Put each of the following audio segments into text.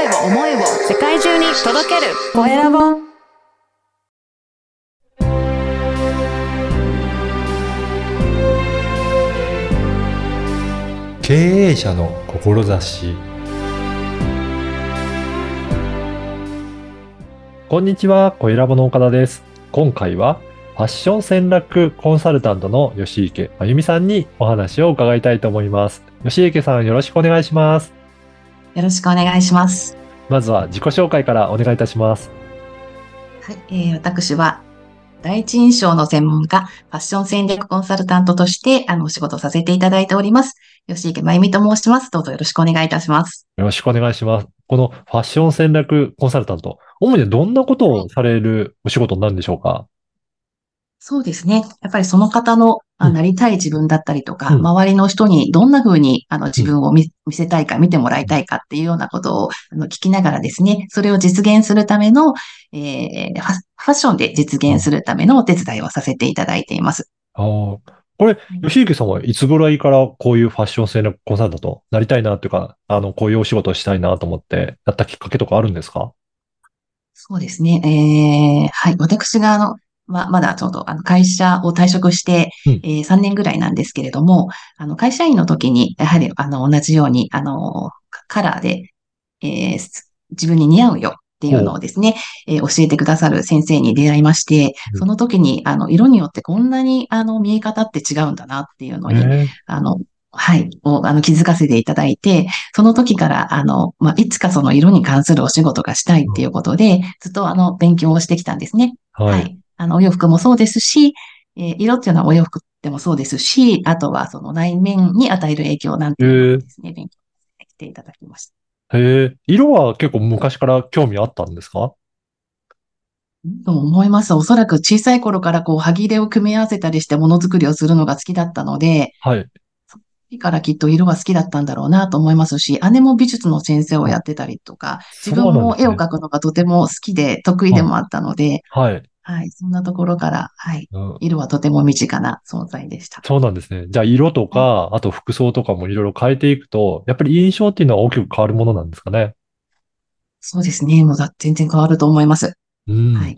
声を思いを世界中に届けるコエラボ経営者の志こんにちは、コエラボの岡田です。今回はファッション戦略コンサルタントの吉池真由美さんにお話を伺いたいと思います。吉池さんよろしくお願いします。よろしくお願いします。まずは自己紹介からお願いいたします。はい、えー私は第一印象の専門家、ファッション戦略コンサルタントとして、あの、お仕事をさせていただいております。吉池真由美と申します。どうぞよろしくお願いいたします。よろしくお願いします。このファッション戦略コンサルタント、主にどんなことをされるお仕事になるんでしょうか？そうですね。やっぱりその方の、あうんなりたい自分だったりとか、うん周りの人にどんな風にあの自分を見見せたいか、見てもらいたいかっていうようなことをあの聞きながらですね、それを実現するための、えーファファッションで実現するためのお手伝いをさせていただいています。ああ、これ、吉池さんはいつぐらいからこういうファッション戦略コンサルタントなりたいなっていうか、あの、こういうお仕事をしたいなと思ってやったきっかけとかあるんですか？そうですね。えーはい。私が、あの、ま、まだちょうど、あの、会社を退職して、うんえー3年ぐらいなんですけれども、あの、会社員の時に、やはり、あの、同じように、あの、カカラーで、えーす自分に似合うよっていうのをですね、えー教えてくださる先生に出会いましてうん、その時に、あの、色によってこんなに、あの、見え方って違うんだなっていうのに、えあの、はい、を、あの、気づかせていただいて、その時から、あの、まあ、いつかその色に関するお仕事がしたいっていうことで、ずっとあの、勉強をしてきたんですね。は。はいい。あの、お洋服もそうですし、えー色っていうのはお洋服でもそうですし、あとはその内面に与える影響なんていうですね、勉強していただきました。へえ、色は結構昔から興味あったんですか？と思います。おそらく小さい頃からこう、歯切れを組み合わせたりしてものづくりをするのが好きだったので、はい。時からきっと色が好きだったんだろうなと思いますし、姉も美術の先生をやってたりとか、自分も絵を描くのがとても好きで得意でもあったので、はい。はい、そんなところから、はい、うん色はとても身近な存在でした。そうなんですね。じゃあ、色とか、あと服装とかもいろいろ変えていくと、やっぱり印象っていうのは大きく変わるものなんですかね？そうですね。もうだ全然変わると思います。うん。はい。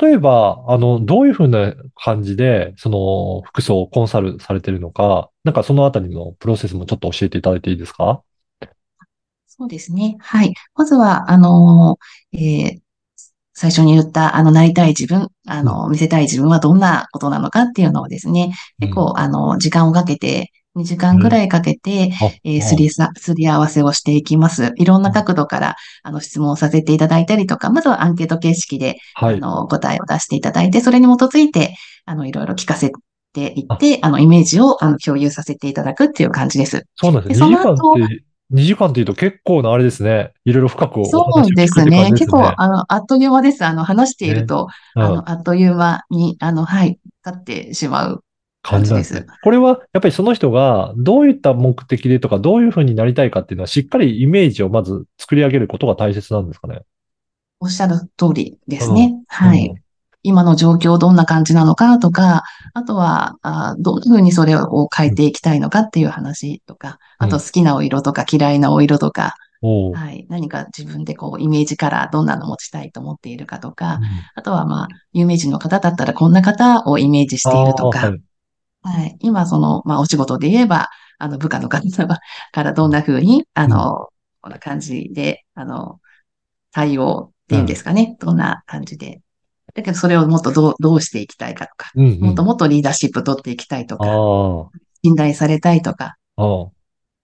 例えば、あの、どういうふうな感じで、その、服装をコンサルされてるのか、なんかそのあたりのプロセスもちょっと教えていただいていいですか？そうですね。はい。まずは、あのーえー最初に言った、あの、なりたい自分、あの、見せたい自分はどんなことなのかっていうのをですね、結構、あの、時間をかけて、2時間ぐらいかけて、あえーすりさ、すり合わせをしていきます。いろんな角度から、あの、質問をさせていただいたりとか、まずはアンケート形式で、はい。あの、答えを出していただいて、それに基づいて、あの、いろいろ聞かせていって、あの、イメージを、あの、共有させていただくっていう感じです。そうなんですでね。2時間その後2時間っていうと結構なあれですね。いろいろ深くおそ話を聞くうですね。結構、あの、あっという間です。あの、話していると、うんあの、あっという間に、あの、はい、経ってしまう感じですですね。。これは、やっぱりその人がどういった目的でとか、どういうふうになりたいかっていうのは、しっかりイメージをまず作り上げることが大切なんですかね。おっしゃる通りですね。はい。うん今の状況どんな感じなのかとか、あとは、あどんな風にそれを変えていきたいのかっていう話とか、あと好きなお色とか嫌いなお色とか、はい。何か自分でこう、イメージカラーどんなの持ちたいと思っているかとか、うんあとはまあ、有名人の方だったらこんな方をイメージしているとか、はいはい。今、その、まあ、お仕事で言えば、あの、部下の方からどんな風に、あの、こんな感じで、あの、対応っていうんですかね。どんな感じで。だけど、それをもっとどう、どうしていきたいかとか、うんうんもっともっとリーダーシップ取っていきたいとあか、あ、信頼されたいとか、あ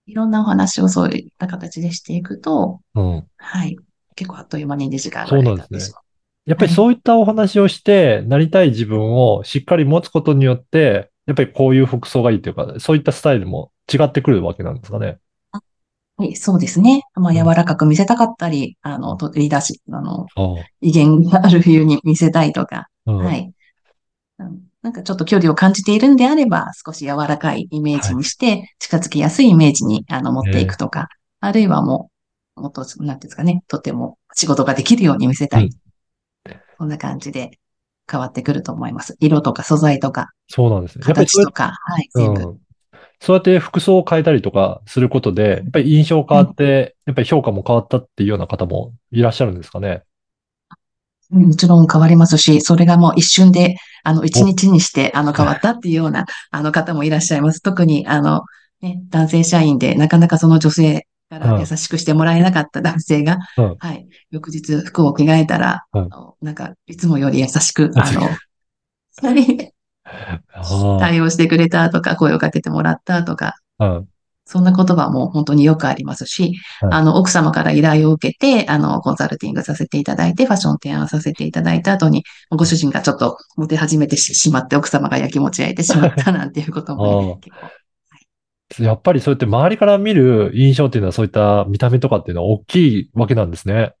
いろんなお話をそういった形でしていくと、あ、うん。はい。結構あっという間に2時間ぐそうらないんですね経ってしまう。やっぱりそういったお話をして、なりたい自分をしっかり持つことによって、やっぱりこういう服装がいいというか、そういったスタイルも違ってくるわけなんですかね。はい、そうですね。まあ、うん。柔らかく見せたかったり、あの、とリーダーシップ、あの、あ威厳がある風に見せたいとか、はい。うん。なんかちょっと距離を感じているんであれば、少し柔らかいイメージにして、近づきやすいイメージにあの持っていくとか、あるいはもう、もっと、なんていうんですかね、とても仕事ができるように見せたい。うん。そんな感じで変わってくると思います。色とか素材とか、そうなんですね。形とか、はい、全部。うん。そうやって服装を変えたりとかすることで、やっぱり印象変わって、やっぱり評価も変わったっていうような方もいらっしゃるんですかね？もちろん変わりますし、それがもう一瞬で、あの、一日にして、あの、変わったっていうような、あの方もいらっしゃいます。特に、あの、ね、男性社員で、なかなかその女性から優しくしてもらえなかった男性が、うんはい、翌日服を着替えたら、うんあのなんか、いつもより優しく、あの、あ対応してくれたとか、声をかけてもらったとか、あ、うん。そんな言葉も本当によくありますし、はいあの、奥様から依頼を受けて、あの、コンサルティングさせていただいて、ファッション提案させていただいた後に、ご主人がちょっとモテ始めてしまって、奥様が焼きもち焼いてしまったなんていうことも、あ結構やっぱりそうやって周りから見る印象っていうのはそういった見た目とかっていうのは大きいわけなんですね。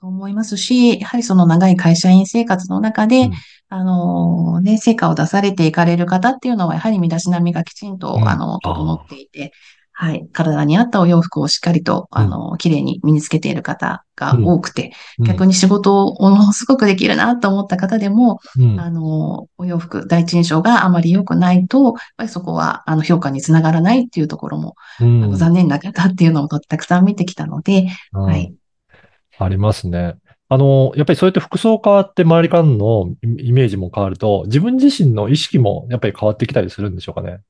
と思いますし、やはりその長い会社員生活の中で、うん。あのね、成果を出されていかれる方っていうのは、やはり身だしなみがきちんと、うん。あの、整っていて、はい、体に合ったお洋服をしっかりと、あの、綺麗に身につけている方が多くて、逆に、に仕事をものすごくできるなと思った方でも、うん。あの、お洋服、第一印象があまり良くないと、やっぱりそこは、あの、評価につながらないっていうところも、残念な方っていうのもたくさん見てきたので、うんはい。ありますね。あの、やっぱりそうやって服装変わって周りからのイメージも変わると、自分自身の意識もやっぱり変わってきたりするんでしょうかね。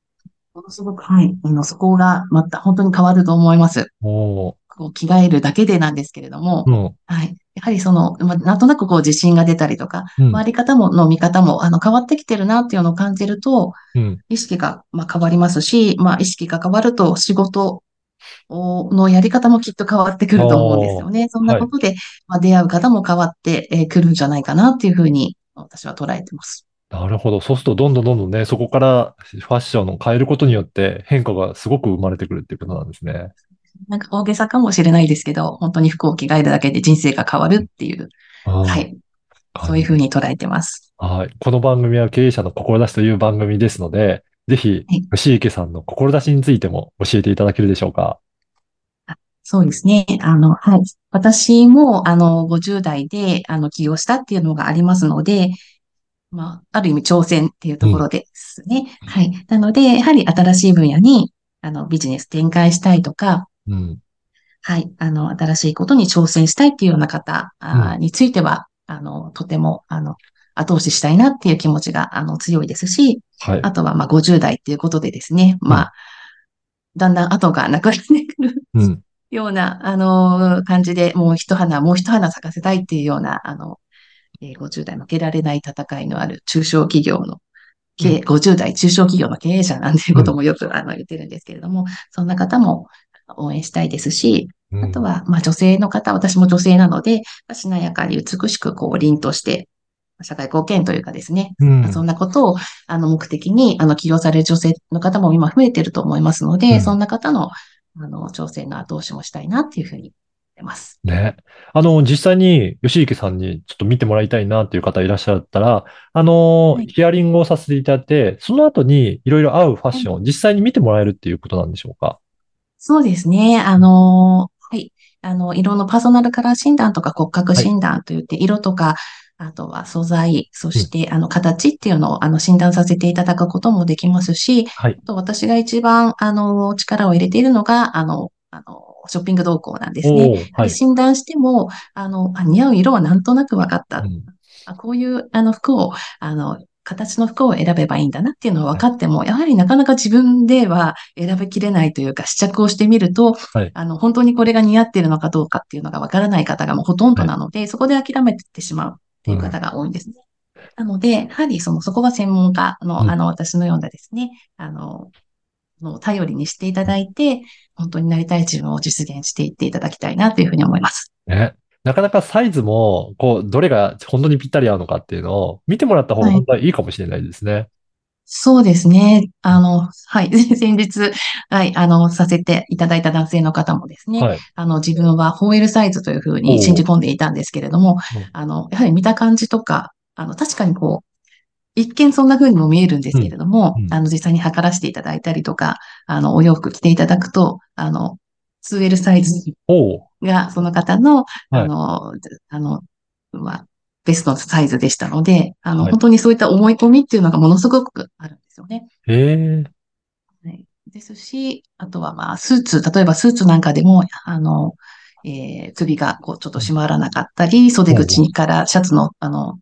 ものすごく、はい。あの、そこがまた本当に変わると思います。おーこう着替えるだけでなんですけれども、うん、はい。やはりその、ま、なんとなくこう自信が出たりとか、うん、周り方も、の見方も、あの、変わってきてるなっていうのを感じると、うん、意識が、まあ、変わりますし、まあ、意識が変わると仕事をのやり方もきっと変わってくると思うんですよね。そんなことで、まあ、出会う方も変わってえーくるんじゃないかなっていうふうに私は捉えてます。なるほど。そうすると、どんどんどんどんね、そこからファッションを変えることによって変化がすごく生まれてくるっていうことなんですね。なんか大げさかもしれないですけど、本当に服を着替えるだけで人生が変わるっていう、ははい。そういうふうに捉えてます。はい。この番組は経営者の志という番組ですので、ぜひはい、吉池さんの志についても教えていただけるでしょうか？そうですね。あの、はい。私も、あの、50代で、あの、起業したっていうのがありますので、まあ、ある意味挑戦っていうところですね。はい。なので、やはり新しい分野に、あの、ビジネス展開したいとか、うん。はい。あの、新しいことに挑戦したいっていうような方については、あの、とても、あの、後押ししたいなっていう気持ちが、あの、強いですし、はい。あとは、まあ、50代っていうことでですね、まあ、だんだん後がなくなってくるうん。ような、あの、感じで、もう一花、もう一花咲かせたいっていうような、あの、えー50代負けられない戦いのある中小企業の、経営50代中小企業の経営者なんていうこともよく、あの、言ってるんですけれども、そんな方も応援したいですし、うん。あとは、まあ女性の方、私も女性なので、しなやかに美しくこう、凛として、社会貢献というかですね、うんそんなことを、あの、目的に、あの、起業される女性の方も今増えてると思いますので、うんそんな方の、あの、挑戦の後押しもしたいなっていうふうに思ってます。ね。あの、実際に吉池さんにちょっと見てもらいたいなっていう方いらっしゃったら、あの、はいヒアリングをさせていただいて、その後にいろいろ合うファッションを実際に見てもらえるっていうことなんでしょうか？そうですね。あの、はい。あの、色のパーソナルカラー診断とか骨格診断といって、色とか、あとは素材、そして、あの、形っていうのを、あの、診断させていただくこともできますし、はい。あと私が一番、あの、力を入れているのが、あの、あの、ショッピング動向なんですね。はい。診断しても、あの、あ似合う色はなんとなく分かった。うんあこういう、あの、服を、あの、形の服を選べばいいんだなっていうのは分かっても、やはりなかなか自分では選びきれないというか、試着をしてみると、はいあの、本当にこれが似合っているのかどうかっていうのが分からない方がもうほとんどなので、そこで諦めてしまうっていう方が多いんですね。なので、やはりその、そこは専門家の、うんあの、私のようなですね、あの、の頼りにしていただいて、本当になりたい自分を実現していっていただきたいなというふうに思います。ね。なかなかサイズも、こう、どれが本当にぴったり合うのかっていうのを見てもらった方がはい本当はいいかもしれないですね。そうですね。あの、はい。先日、はい、あの、させていただいた男性の方もですね、はい。あの、自分は 4L サイズというふうに信じ込んでいたんですけれどもうん、あの、やはり見た感じとか、あの、確かにこう、一見そんな風にも見えるんですけれども、うんうんあの、実際に測らせていただいたりとか、あの、お洋服着ていただくと、あの、2L サイズが、その方の、はいあの、あの、まあ、ベストのサイズでしたので、あの、はい本当にそういった思い込みっていうのがものすごくあるんですよね。へえ。はいですし、あとはまあ、スーツ、例えばスーツなんかでも、あの、えー首がこうちょっと締まらなかったり、袖口からシャツの、あの、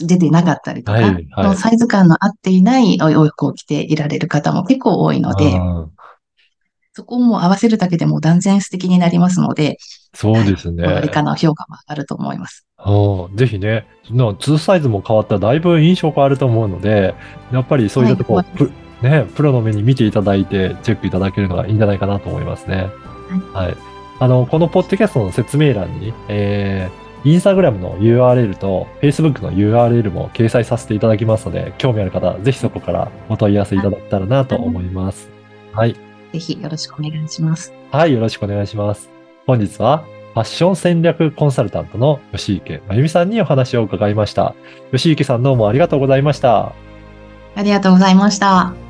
出てなかったりとか、はいはいのサイズ感の合っていないお洋服を着ていられる方も結構多いので、そこをもう合わせるだけでも断然素敵になりますので、そうですね。はい、かの評価も上がると思います。うんぜひね、の2サイズも変わったらだいぶ印象変わると思うので、やっぱりそういったところ、はいプね、プロの目に見ていただいて、チェックいただけるのがいいんじゃないかなと思いますね。はい。あの、このポッドキャストの説明欄に、えー、インスタグラムの URL と Facebook の URL も掲載させていただきますので、興味ある方、ぜひそこからお問い合わせいただけたらなと思います。はい。ぜひよろしくお願いします。はい、よろしくお願いします。本日は、ファッション戦略コンサルタントの吉池真由美さんにお話を伺いました。吉池さんどうもありがとうございました。ありがとうございました。